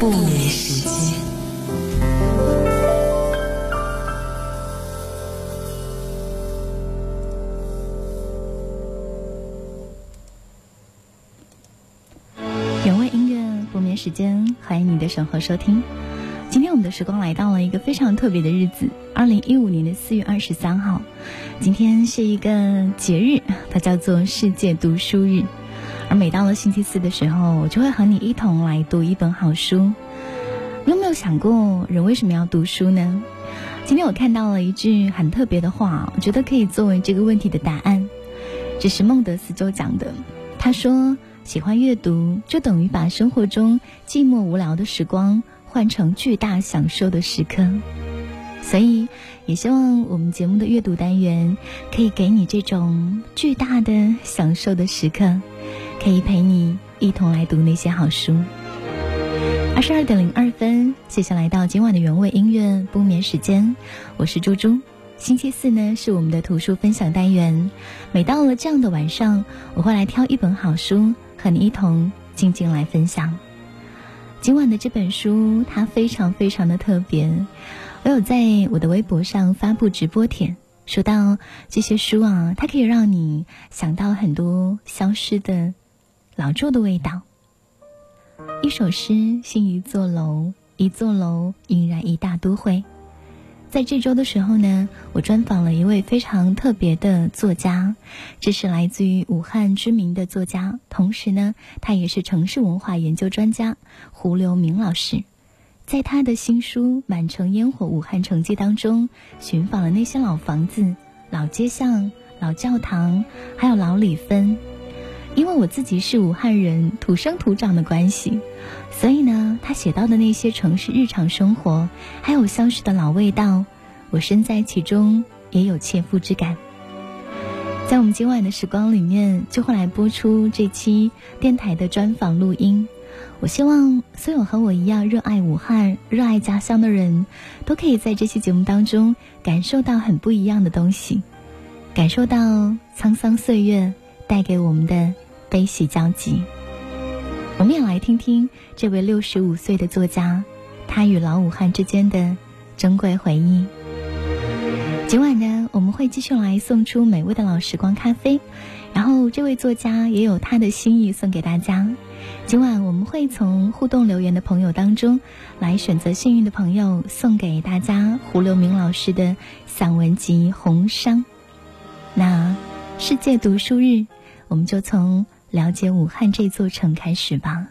不眠时间。原味音乐不眠时间，欢迎你的守候收听。今天我们的时光来到了一个非常特别的日子，二零一五年的四月二十三号。今天是一个节日，它叫做世界读书日。而每到了星期四的时候，我就会和你一同来读一本好书。你有没有想过，人为什么要读书呢？今天我看到了一句很特别的话，我觉得可以作为这个问题的答案。这是孟德斯鸠讲的，他说：“喜欢阅读，就等于把生活中寂寞无聊的时光换成巨大享受的时刻。”所以，也希望我们节目的阅读单元可以给你这种巨大的享受的时刻，可以陪你一同来读那些好书。二十二点零二分，接下来到今晚的原味音乐不眠时间，我是猪猪。星期四呢是我们的图书分享单元，每到了这样的晚上，我会来挑一本好书和你一同静静来分享。今晚的这本书它非常非常的特别，我有在我的微博上发布直播帖，说到这些书啊，它可以让你想到很多消失的老旧的味道。一首诗，新一座楼，一座楼引燃一大都会。在这周的时候呢，我专访了一位非常特别的作家，这是来自于武汉知名的作家，同时呢，他也是城市文化研究专家胡留明老师。在他的新书《满城烟火武汉城记》当中，寻访了那些老房子、老街巷、老教堂，还有老里分。因为我自己是武汉人，土生土长的关系，所以呢，他写到的那些城市日常生活，还有消失的老味道，我身在其中也有切肤之感。在我们今晚的时光里面，就会来播出这期电台的专访录音。我希望所有和我一样热爱武汉、热爱家乡的人，都可以在这期节目当中感受到很不一样的东西，感受到沧桑岁月带给我们的。悲喜交集，我们也来听听这位六十五岁的作家，他与老武汉之间的珍贵回忆。今晚呢，我们会继续来送出美味的老时光咖啡，然后这位作家也有他的心意送给大家。今晚我们会从互动留言的朋友当中来选择幸运的朋友，送给大家胡留明老师的散文集《红殇》。那世界读书日，我们就从。了解武汉这座城开始吧。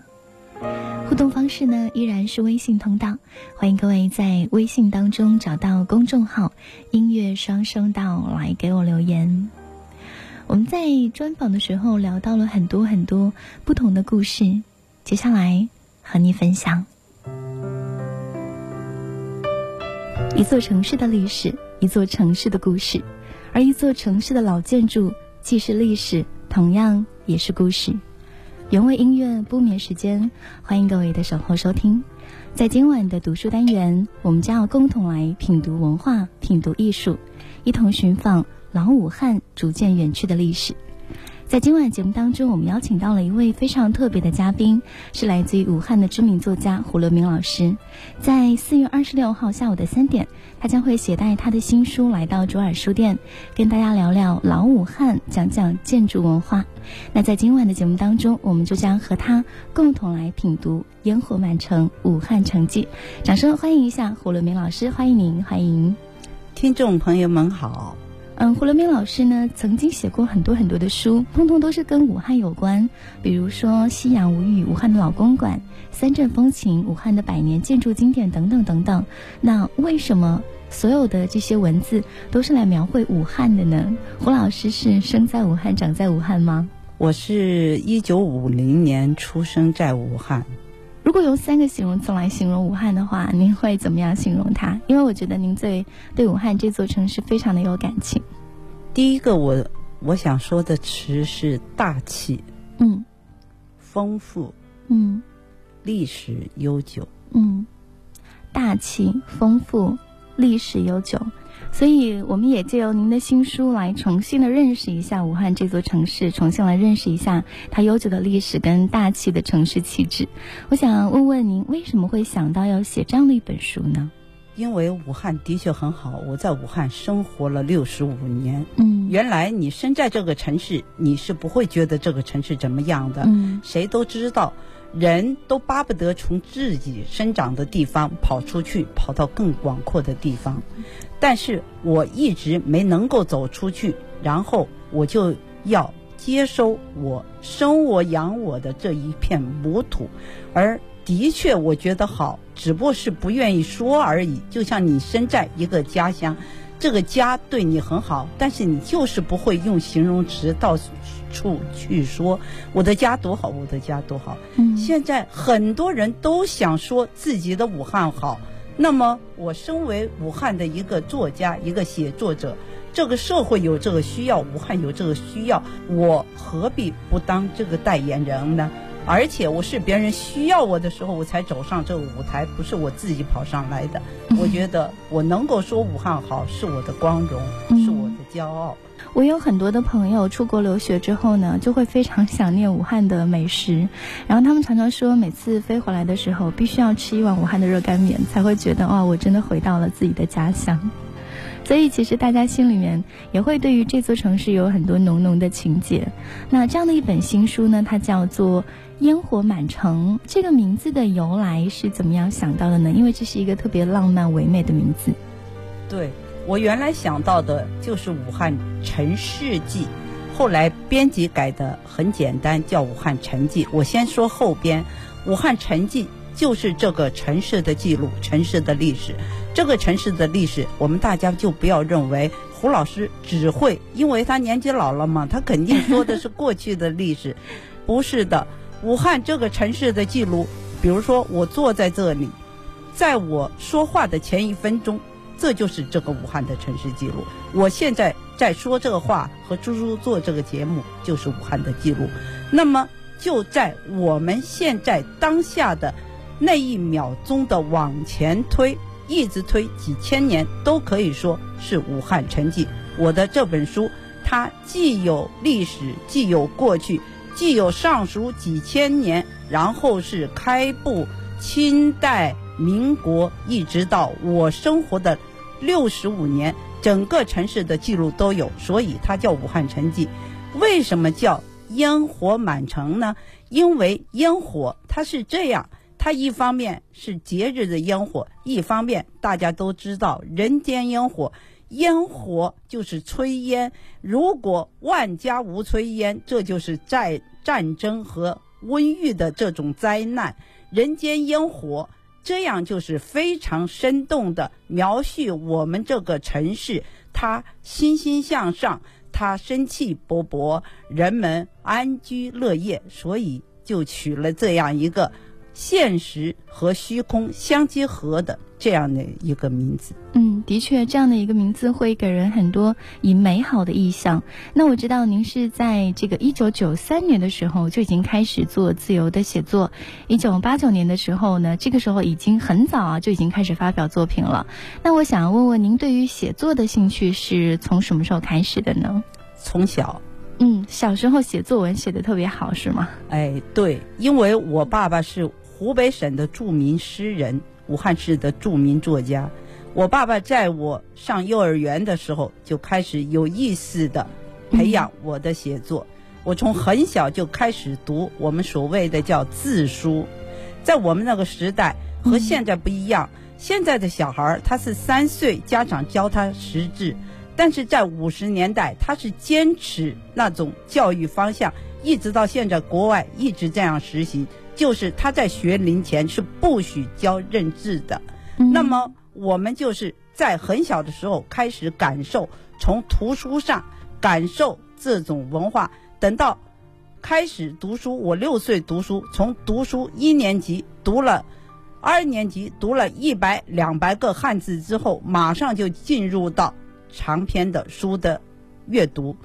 互动方式呢，依然是微信通道，欢迎各位在微信当中找到公众号“音乐双声道”来给我留言。我们在专访的时候聊到了很多很多不同的故事，接下来和你分享一座城市的历史，一座城市的故事，而一座城市的老建筑既是历史，同样。也是故事，原味音乐不眠时间，欢迎各位的守候收听。在今晚的读书单元，我们将要共同来品读文化、品读艺术，一同寻访老武汉逐渐远去的历史。在今晚节目当中，我们邀请到了一位非常特别的嘉宾，是来自于武汉的知名作家胡乐明老师。在四月二十六号下午的三点，他将会携带他的新书来到卓尔书店，跟大家聊聊老武汉，讲讲建筑文化。那在今晚的节目当中，我们就将和他共同来品读《烟火满城武汉城记》。掌声欢迎一下胡乐明老师，欢迎您，欢迎听众朋友们好。嗯，胡留明老师呢，曾经写过很多很多的书，通通都是跟武汉有关，比如说《夕阳无语》、武汉的老公馆、三镇风情、武汉的百年建筑经典等等等等。那为什么所有的这些文字都是来描绘武汉的呢？胡老师是生在武汉、长在武汉吗？我是一九五零年出生在武汉。如果用三个形容词来形容武汉的话，您会怎么样形容它？因为我觉得您对对武汉这座城市非常的有感情。第一个，我我想说的词是大气，嗯，丰富，嗯，历史悠久，嗯，大气丰富，历史悠久。所以我们也借由您的新书来重新的认识一下武汉这座城市，重新来认识一下它悠久的历史跟大气的城市气质。我想问问您，为什么会想到要写这样的一本书呢？因为武汉的确很好，我在武汉生活了六十五年。嗯，原来你身在这个城市，你是不会觉得这个城市怎么样的。嗯，谁都知道，人都巴不得从自己生长的地方跑出去，跑到更广阔的地方。但是我一直没能够走出去，然后我就要接收我生我养我的这一片母土，而。的确，我觉得好，只不过是不愿意说而已。就像你身在一个家乡，这个家对你很好，但是你就是不会用形容词到处去说我的家多好，我的家多好。嗯，现在很多人都想说自己的武汉好，那么我身为武汉的一个作家，一个写作者，这个社会有这个需要，武汉有这个需要，我何必不当这个代言人呢？而且我是别人需要我的时候，我才走上这个舞台，不是我自己跑上来的。我觉得我能够说武汉好，是我的光荣，骄傲。我有很多的朋友出国留学之后呢，就会非常想念武汉的美食，然后他们常常说，每次飞回来的时候，必须要吃一碗武汉的热干面，才会觉得哇，我真的回到了自己的家乡。所以，其实大家心里面也会对于这座城市有很多浓浓的情结。那这样的一本新书呢，它叫做《烟火满城》。这个名字的由来是怎么样想到的呢？因为这是一个特别浪漫唯美的名字。对我原来想到的就是《武汉城市记》，后来编辑改的很简单，叫《武汉城记》。我先说后边，《武汉城记》。就是这个城市的记录，城市的历史。这个城市的历史，我们大家就不要认为胡老师只会，因为他年纪老了嘛，他肯定说的是过去的历史，不是的。武汉这个城市的记录，比如说我坐在这里，在我说话的前一分钟，这就是这个武汉的城市记录。我现在在说这个话和猪猪做这个节目，就是武汉的记录。那么就在我们现在当下的。那一秒钟的往前推，一直推几千年，都可以说是武汉成绩。我的这本书，它既有历史，既有过去，既有上书几千年，然后是开埠、清代、民国，一直到我生活的六十五年，整个城市的记录都有，所以它叫武汉成绩。为什么叫烟火满城呢？因为烟火它是这样。它一方面是节日的烟火，一方面大家都知道人间烟火，烟火就是炊烟。如果万家无炊烟，这就是在战争和瘟疫的这种灾难。人间烟火，这样就是非常生动的描述我们这个城市，它欣欣向上，它生气勃勃，人们安居乐业，所以就取了这样一个。现实和虚空相结合的这样的一个名字，嗯，的确，这样的一个名字会给人很多以美好的意象。那我知道您是在这个一九九三年的时候就已经开始做自由的写作，一九八九年的时候呢，这个时候已经很早啊就已经开始发表作品了。那我想问问您，对于写作的兴趣是从什么时候开始的呢？从小。嗯，小时候写作文写的特别好，是吗？哎，对，因为我爸爸是。湖北省的著名诗人，武汉市的著名作家。我爸爸在我上幼儿园的时候就开始有意识的培养我的写作。我从很小就开始读我们所谓的叫字书。在我们那个时代和现在不一样，现在的小孩他是三岁家长教他识字，但是在五十年代他是坚持那种教育方向，一直到现在国外一直这样实行。就是他在学龄前是不许教认字的，那么我们就是在很小的时候开始感受，从图书上感受这种文化。等到开始读书，我六岁读书，从读书一年级读了二年级，读了一百两百个汉字之后，马上就进入到长篇的书的阅读。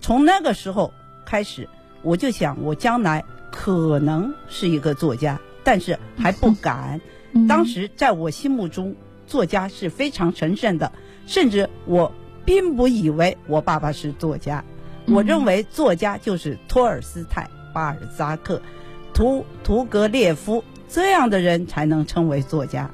从那个时候开始，我就想我将来。可能是一个作家，但是还不敢。当时在我心目中，作家是非常神圣的，甚至我并不以为我爸爸是作家，我认为作家就是托尔斯泰、巴尔扎克、图图格列夫这样的人才能称为作家。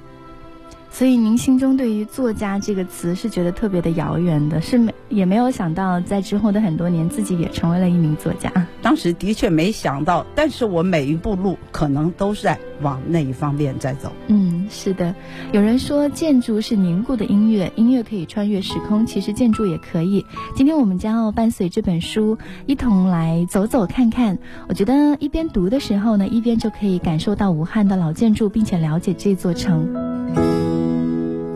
所以，您心中对于“作家”这个词是觉得特别的遥远的，是没也没有想到，在之后的很多年，自己也成为了一名作家。当时的确没想到，但是我每一步路可能都是在往那一方面在走。嗯，是的。有人说，建筑是凝固的音乐，音乐可以穿越时空，其实建筑也可以。今天我们将要伴随这本书一同来走走看看。我觉得一边读的时候呢，一边就可以感受到武汉的老建筑，并且了解这座城。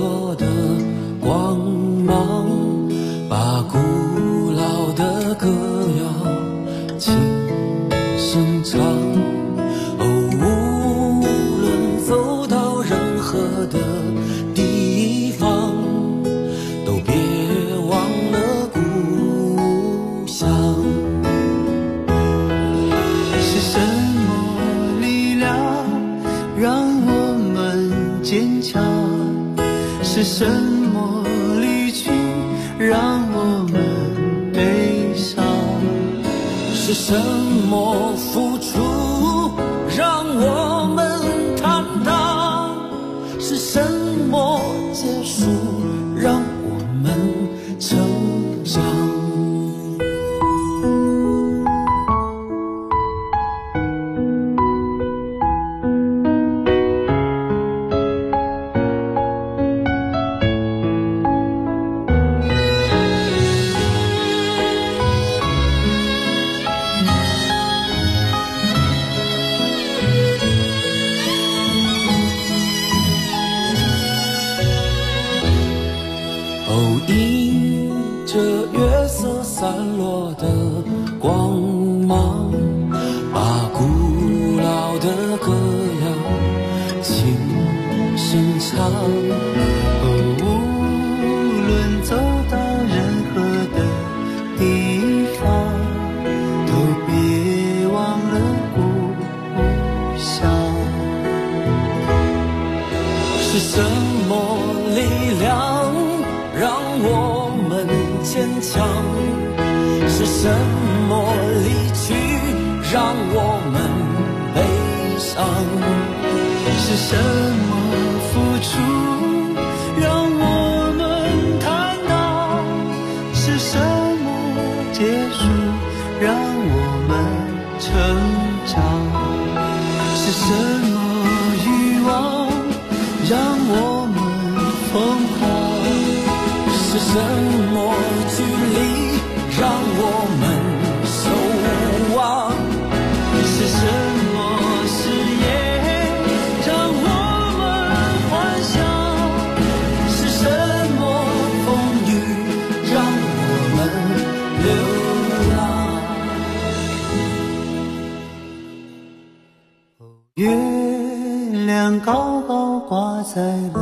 落的光芒，把古老的歌迎着月色散落的光芒，把古老的歌谣轻声唱。什么离去让我们悲伤？是什我们守望，是什么誓言让我们欢笑？是什么风雨让我们流浪？哦，月亮高高挂在。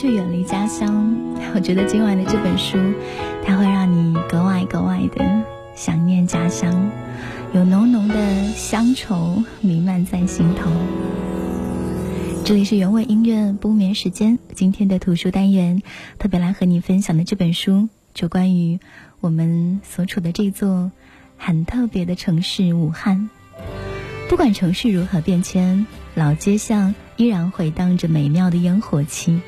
去远离家乡，我觉得今晚的这本书，它会让你格外格外的想念家乡，有浓浓的乡愁弥漫在心头。这里是原味音乐不眠时间，今天的图书单元，特别来和你分享的这本书，就关于。我们所处的这座很特别的城市武汉。不管城市如何变迁，老街巷依然回荡着美妙的烟火气。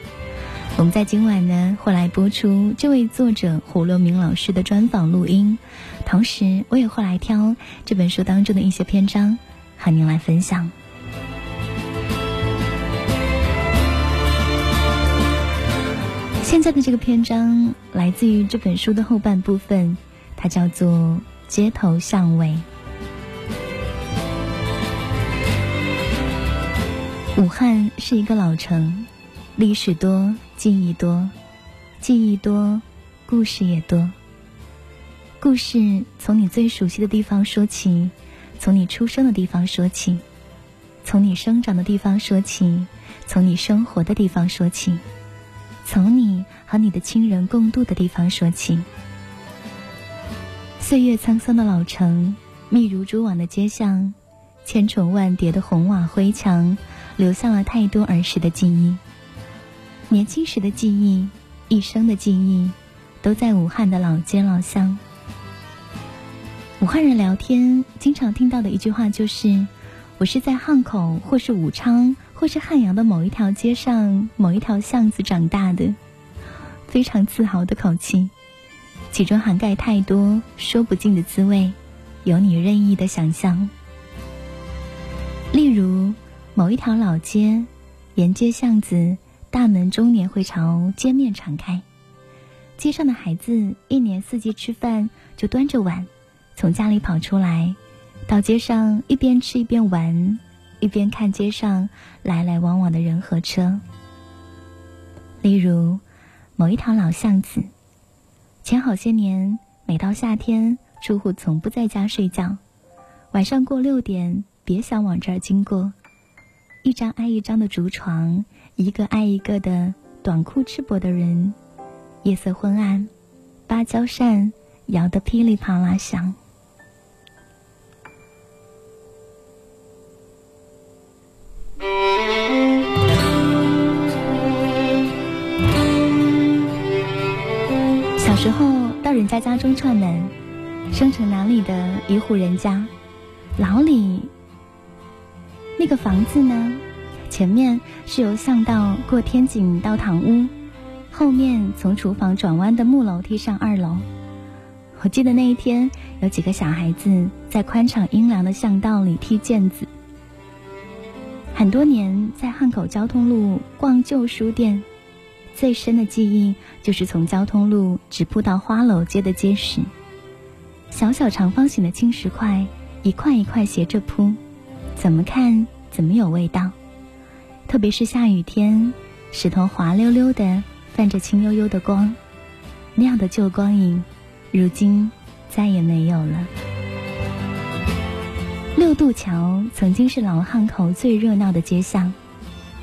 我们在今晚呢会来播出这位作者胡洛明老师的专访录音，同时我也会来挑这本书当中的一些篇章和您来分享。现在的这个篇章来自于这本书的后半部分，它叫做《街头巷尾》。武汉是一个老城，历史多，记忆多，记忆多，故事也多。故事从你最熟悉的地方说起，从你出生的地方说起，从你生长的地方说起，从你生活的地方说起。从你和你的亲人共度的地方说起。岁月沧桑的老城，密如蛛网的街巷，千重万叠的红瓦灰墙，留下了太多儿时的记忆。年轻时的记忆，一生的记忆，都在武汉的老街老巷。武汉人聊天经常听到的一句话就是：“我是在汉口，或是武昌。”或是汉阳的某一条街上、某一条巷子长大的，非常自豪的口气，其中涵盖太多说不尽的滋味，有你任意的想象。例如，某一条老街，沿街巷子，大门终年会朝街面敞开，街上的孩子一年四季吃饭就端着碗，从家里跑出来，到街上一边吃一边玩。一边看街上来来往往的人和车，例如某一条老巷子，前好些年，每到夏天，住户从不在家睡觉，晚上过六点，别想往这儿经过。一张挨一张的竹床，一个挨一个的短裤赤膊的人，夜色昏暗，芭蕉扇摇得噼里啪啦响。小时候到人家家中串门，生城南里的一户人家，老李那个房子呢，前面是由巷道过天井到堂屋，后面从厨房转弯的木楼梯上二楼。我记得那一天有几个小孩子在宽敞阴凉的巷道里踢毽子。很多年在汉口交通路逛旧书店。最深的记忆就是从交通路直铺到花楼街的街石，小小长方形的青石块，一块一块斜着铺，怎么看怎么有味道。特别是下雨天，石头滑溜溜的，泛着青幽幽的光，那样的旧光影，如今再也没有了。六渡桥曾经是老汉口最热闹的街巷，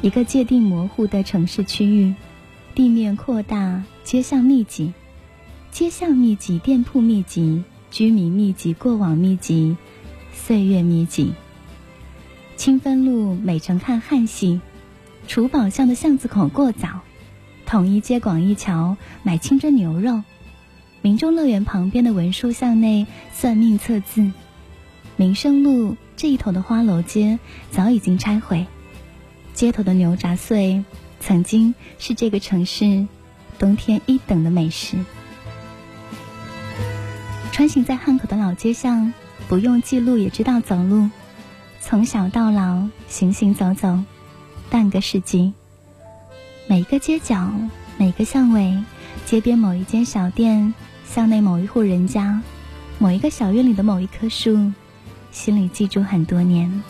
一个界定模糊的城市区域。地面扩大，街巷密集，街巷密集，店铺密集，居民密集，过往密集，岁月密集。清芬路美城看汉戏，楚宝巷的巷子口过早，统一街广义桥买清真牛肉，民众乐园旁边的文殊巷内算命测字，民生路这一头的花楼街早已经拆毁，街头的牛杂碎。曾经是这个城市冬天一等的美食。穿行在汉口的老街巷，不用记录也知道走路，从小到老行行走走，半个世纪。每一个街角，每个巷尾，街边某一间小店，巷内某一户人家，某一个小院里的某一棵树，心里记住很多年。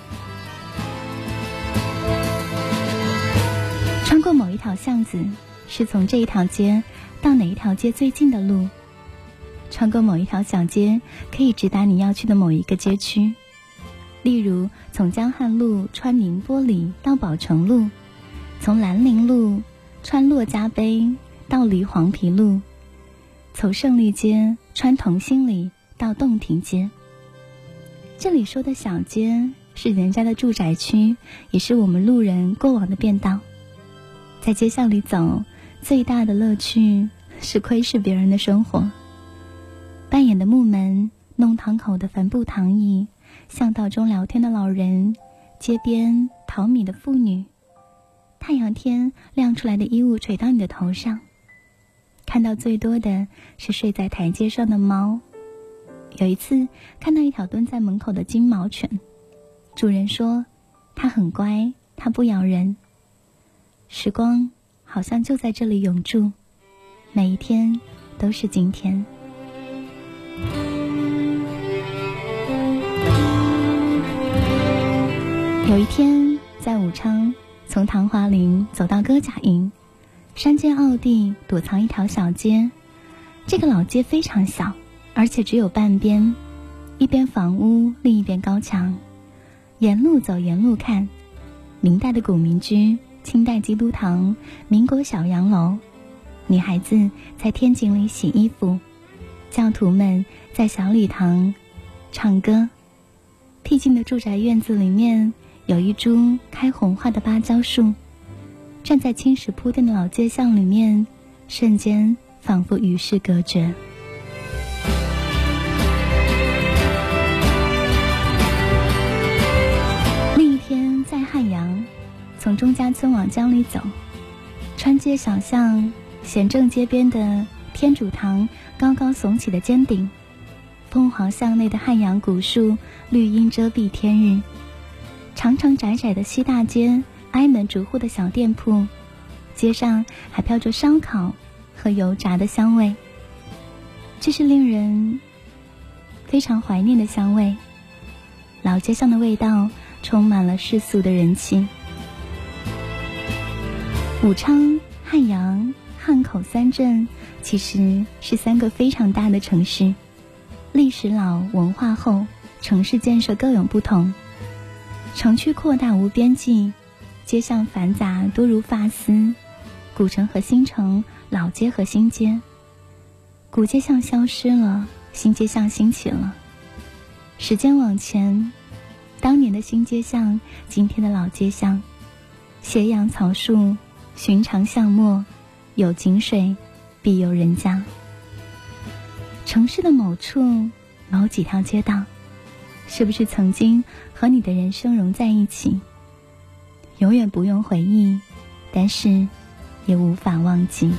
穿过某一条巷子，是从这一条街到哪一条街最近的路；穿过某一条小街，可以直达你要去的某一个街区。例如，从江汉路穿宁波里到宝成路，从兰陵路穿骆家碑到离黄陂路，从胜利街穿同心里到洞庭街。这里说的小街，是人家的住宅区，也是我们路人过往的便道。在街巷里走，最大的乐趣是窥视别人的生活。扮演的木门弄堂口的帆布躺椅，巷道中聊天的老人，街边淘米的妇女，太阳天亮出来的衣物垂到你的头上。看到最多的是睡在台阶上的猫。有一次看到一条蹲在门口的金毛犬，主人说它很乖，它不咬人。时光好像就在这里永驻，每一天都是今天。有一天在武昌，从唐华林走到歌甲营，山间坳地躲藏一条小街，这个老街非常小，而且只有半边，一边房屋，另一边高墙。沿路走，沿路看，明代的古民居。清代基督堂、民国小洋楼，女孩子在天井里洗衣服，教徒们在小礼堂唱歌。僻静的住宅院子里面有一株开红花的芭蕉树。站在青石铺垫的老街巷里面，瞬间仿佛与世隔绝。另一天在汉阳。从钟家村往江里走，穿街小巷，显正街边的天主堂高高耸起的尖顶，凤凰巷内的汉阳古树绿荫遮蔽天日，长长窄窄的西大街，挨门逐户的小店铺，街上还飘着烧烤和油炸的香味。这是令人非常怀念的香味，老街上的味道充满了世俗的人气。武昌、汉阳、汉口三镇其实是三个非常大的城市，历史老、文化厚，城市建设各有不同。城区扩大无边际，街巷繁杂多如发丝，古城和新城，老街和新街，古街巷消失了，新街巷兴起了。时间往前，当年的新街巷，今天的老街巷，斜阳草树。寻常巷陌，有井水，必有人家。城市的某处，某几条街道，是不是曾经和你的人生融在一起？永远不用回忆，但是也无法忘记。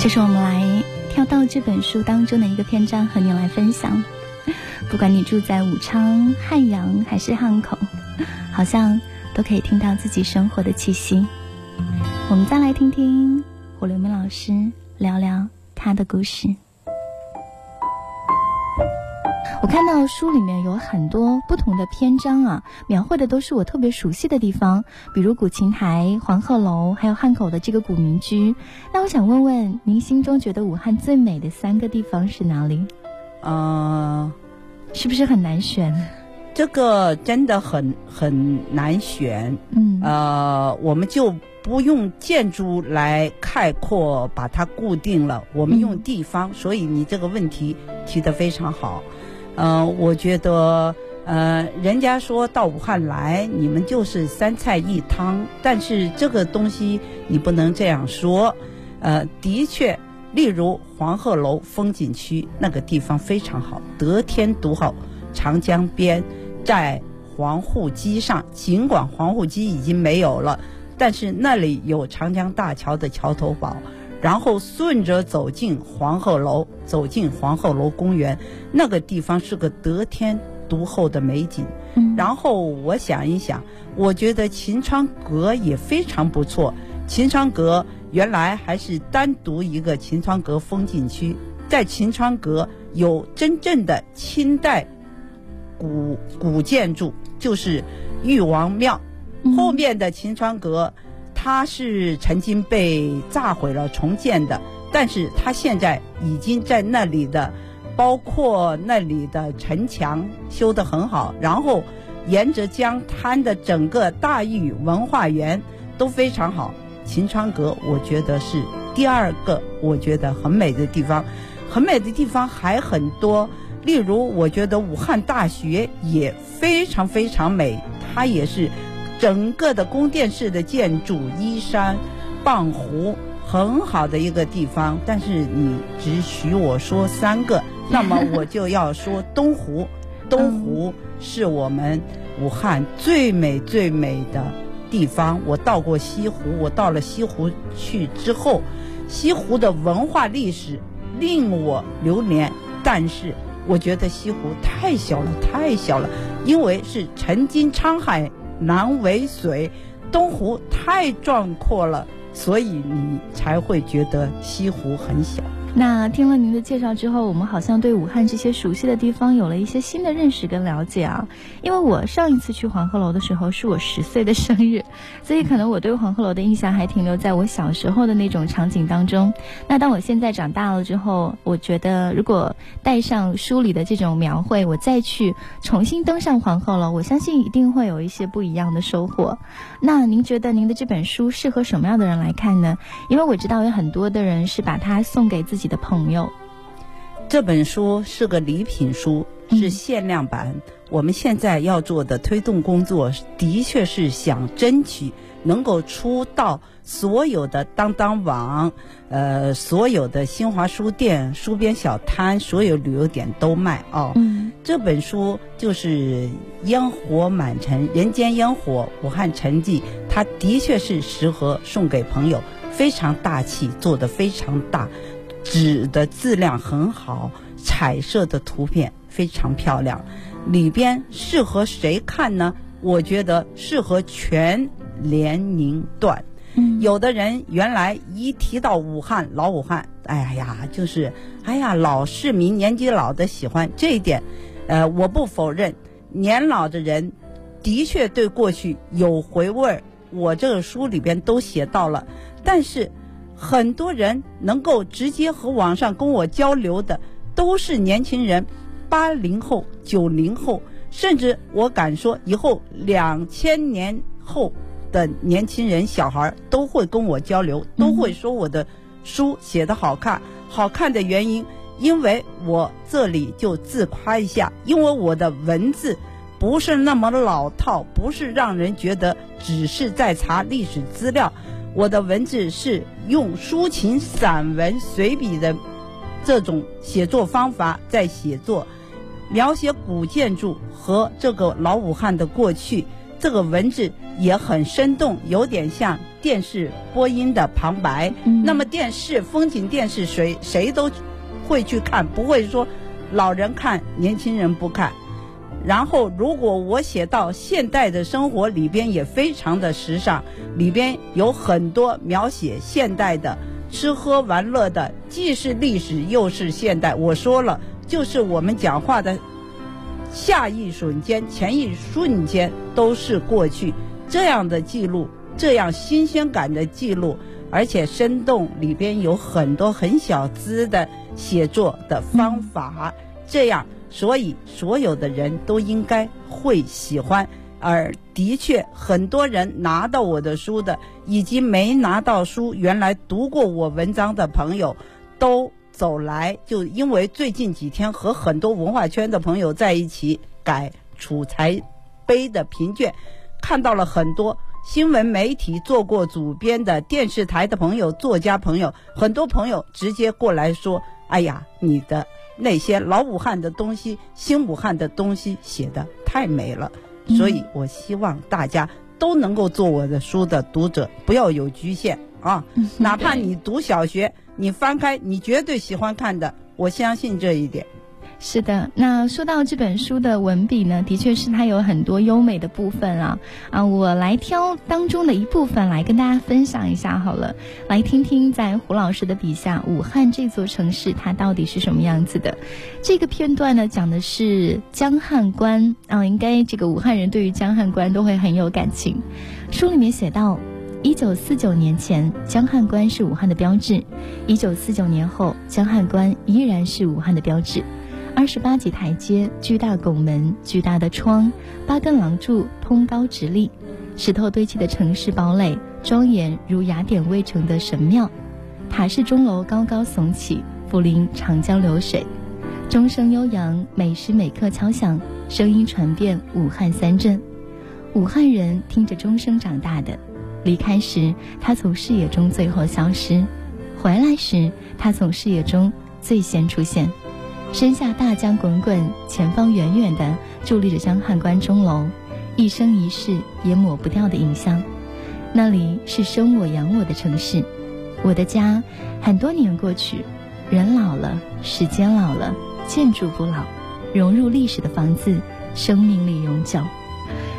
这是我们来。跳到这本书当中的一个篇章和你来分享。不管你住在武昌、汉阳还是汉口，好像都可以听到自己生活的气息。我们再来听听胡刘明老师聊聊他的故事。我看到书里面有很多不同的篇章啊，描绘的都是我特别熟悉的地方，比如古琴台、黄鹤楼，还有汉口的这个古民居。那我想问问您，心中觉得武汉最美的三个地方是哪里？呃，是不是很难选？这个真的很很难选。嗯，呃，我们就不用建筑来概括把它固定了，我们用地方。所以你这个问题提得非常好。嗯，我觉得，呃，人家说到武汉来，你们就是三菜一汤，但是这个东西你不能这样说。呃，的确，例如黄鹤楼风景区那个地方非常好，得天独厚，长江边，在黄沪矶上，尽管黄沪矶已经没有了，但是那里有长江大桥的桥头堡。然后顺着走进黄鹤楼，走进黄鹤楼公园，那个地方是个得天独厚的美景。然后我想一想，我觉得秦川阁也非常不错。秦川阁原来还是单独一个秦川阁风景区，在秦川阁有真正的清代古古建筑，就是裕王庙。后面的秦川阁。它是曾经被炸毁了重建的，但是它现在已经在那里的，包括那里的城墙修得很好，然后沿着江滩的整个大峪文化园都非常好。秦川阁我觉得是第二个，我觉得很美的地方，很美的地方还很多，例如我觉得武汉大学也非常非常美，它也是。整个的宫殿式的建筑，依山傍湖，很好的一个地方。但是你只许我说三个，那么我就要说东湖。东湖是我们武汉最美最美的地方。我到过西湖，我到了西湖去之后，西湖的文化历史令我流连。但是我觉得西湖太小了，太小了，因为是曾经沧海难为水，东湖太壮阔了，所以你才会觉得西湖很小。那听了您的介绍之后，我们好像对武汉这些熟悉的地方有了一些新的认识跟了解啊。因为我上一次去黄鹤楼的时候是我十岁的生日，所以可能我对黄鹤楼的印象还停留在我小时候的那种场景当中。那当我现在长大了之后，我觉得如果带上书里的这种描绘，我再去重新登上黄鹤楼，我相信一定会有一些不一样的收获。那您觉得您的这本书适合什么样的人来看呢？因为我知道有很多的人是把它送给自己。的朋友，这本书是个礼品书，是限量版。我们现在要做的推动工作，的确是想争取能够出到所有的当当网，呃，所有的新华书店、书边小摊、所有旅游点都卖哦。嗯，这本书就是烟火满城，人间烟火，武汉城记，它的确是适合送给朋友，非常大气，做的非常大。纸的质量很好，彩色的图片非常漂亮，里边适合谁看呢？我觉得适合全年龄段。嗯，有的人原来一提到武汉老武汉，哎呀，就是哎呀老市民年纪老的喜欢这一点，呃，我不否认，年老的人的确对过去有回味儿，我这个书里边都写到了，但是。很多人能够直接和网上跟我交流的，都是年轻人，八零后、九零后，甚至我敢说，以后两千年后的年轻人、小孩都会跟我交流，都会说我的书写的好看。好看的原因，因为我这里就自夸一下，因为我的文字不是那么老套，不是让人觉得只是在查历史资料。我的文字是用抒情散文随笔的这种写作方法在写作，描写古建筑和这个老武汉的过去。这个文字也很生动，有点像电视播音的旁白。那么电视风景电视谁谁都会去看，不会说老人看，年轻人不看。然后，如果我写到现代的生活里边，也非常的时尚，里边有很多描写现代的吃喝玩乐的，既是历史又是现代。我说了，就是我们讲话的下一瞬间、前一瞬间都是过去这样的记录，这样新鲜感的记录，而且生动，里边有很多很小资的写作的方法，这样。所以，所有的人都应该会喜欢。而的确，很多人拿到我的书的，以及没拿到书，原来读过我文章的朋友，都走来，就因为最近几天和很多文化圈的朋友在一起改储才碑的评卷，看到了很多新闻媒体做过主编的电视台的朋友、作家朋友，很多朋友直接过来说：“哎呀，你的。”那些老武汉的东西、新武汉的东西写的太美了，所以我希望大家都能够做我的书的读者，不要有局限啊！哪怕你读小学，你翻开，你绝对喜欢看的，我相信这一点。是的，那说到这本书的文笔呢，的确是它有很多优美的部分啊啊！我来挑当中的一部分来跟大家分享一下好了，来听听在胡老师的笔下，武汉这座城市它到底是什么样子的。这个片段呢，讲的是江汉关啊，应该这个武汉人对于江汉关都会很有感情。书里面写到，一九四九年前，江汉关是武汉的标志；一九四九年后，江汉关依然是武汉的标志。二十八级台阶，巨大拱门，巨大的窗，八根廊柱通高直立，石头堆砌的城市堡垒，庄严如雅典卫城的神庙，塔式钟楼高高耸起，抚临长江流水，钟声悠扬，每时每刻敲响，声音传遍武汉三镇。武汉人听着钟声长大的，离开时他从视野中最后消失，回来时他从视野中最先出现。身下大江滚滚，前方远远的伫立着江汉关钟楼，一生一世也抹不掉的影像。那里是生我养我的城市，我的家。很多年过去，人老了，时间老了，建筑不老，融入历史的房子，生命力永久。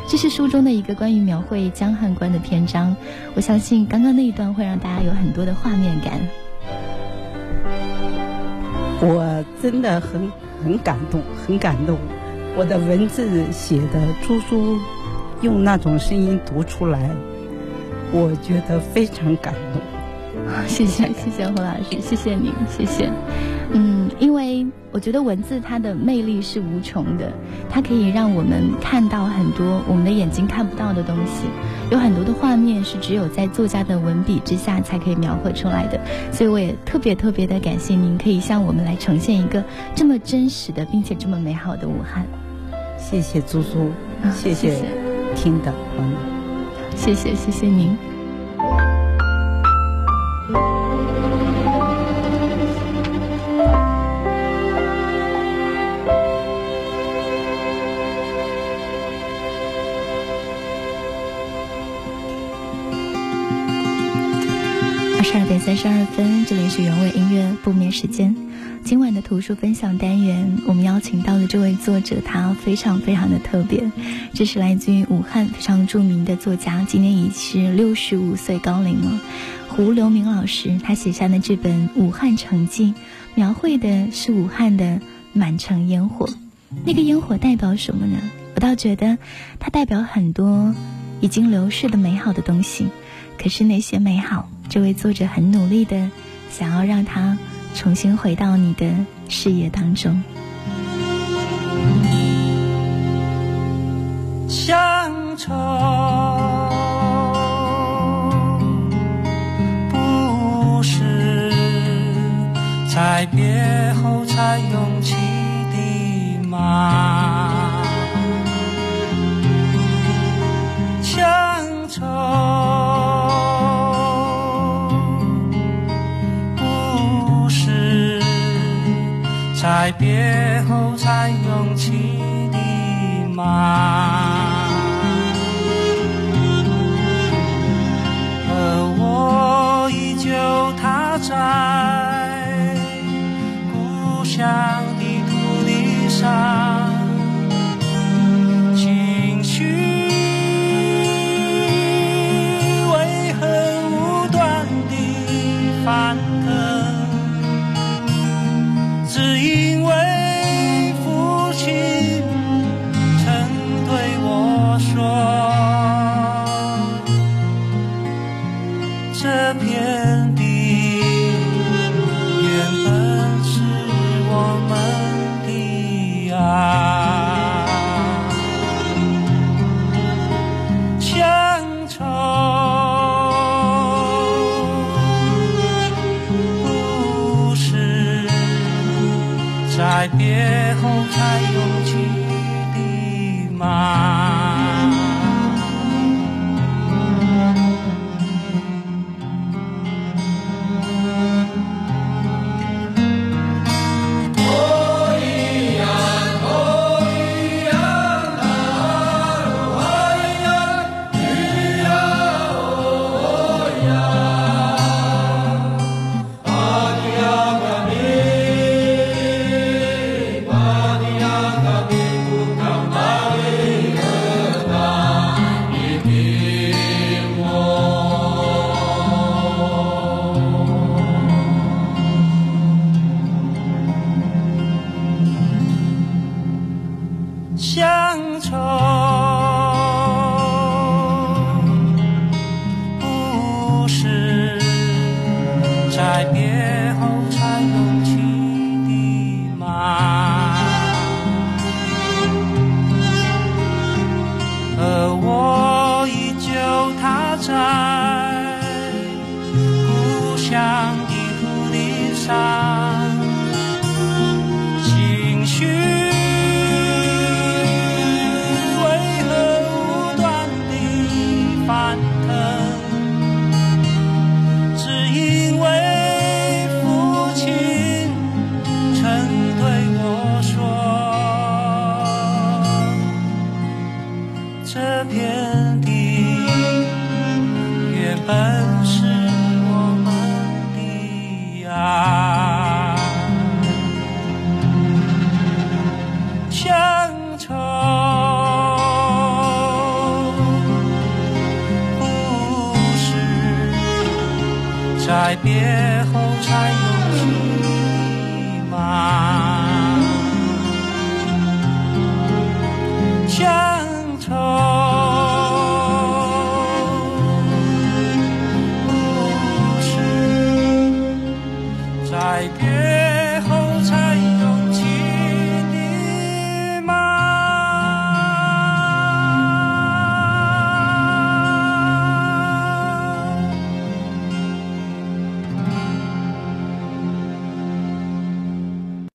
这是书中的一个关于描绘江汉关的篇章。我相信刚刚那一段会让大家有很多的画面感。我真的很很感动，很感动。我的文字写的，朱苏用那种声音读出来，我觉得非常感动。谢谢谢谢胡老师，谢谢您，谢谢。嗯，因为我觉得文字它的魅力是无穷的，它可以让我们看到很多我们的眼睛看不到的东西，有很多的画面是只有在作家的文笔之下才可以描绘出来的。所以我也特别特别的感谢您，可以向我们来呈现一个这么真实的，并且这么美好的武汉。谢谢朱苏，谢谢听的朋友，谢谢谢谢您。二点三十二分，这里是原味音乐不眠时间。今晚的图书分享单元，我们邀请到的这位作者，他非常非常的特别。这是来自于武汉非常著名的作家，今年已是六十五岁高龄了。胡留明老师，他写下的这本《武汉城记》，描绘的是武汉的满城烟火。那个烟火代表什么呢？我倒觉得，它代表很多已经流逝的美好的东西。可是那些美好。这位作者很努力的想要让它重新回到你的视野当中。乡愁不是在别后才涌起的吗？在别后才涌起的吗？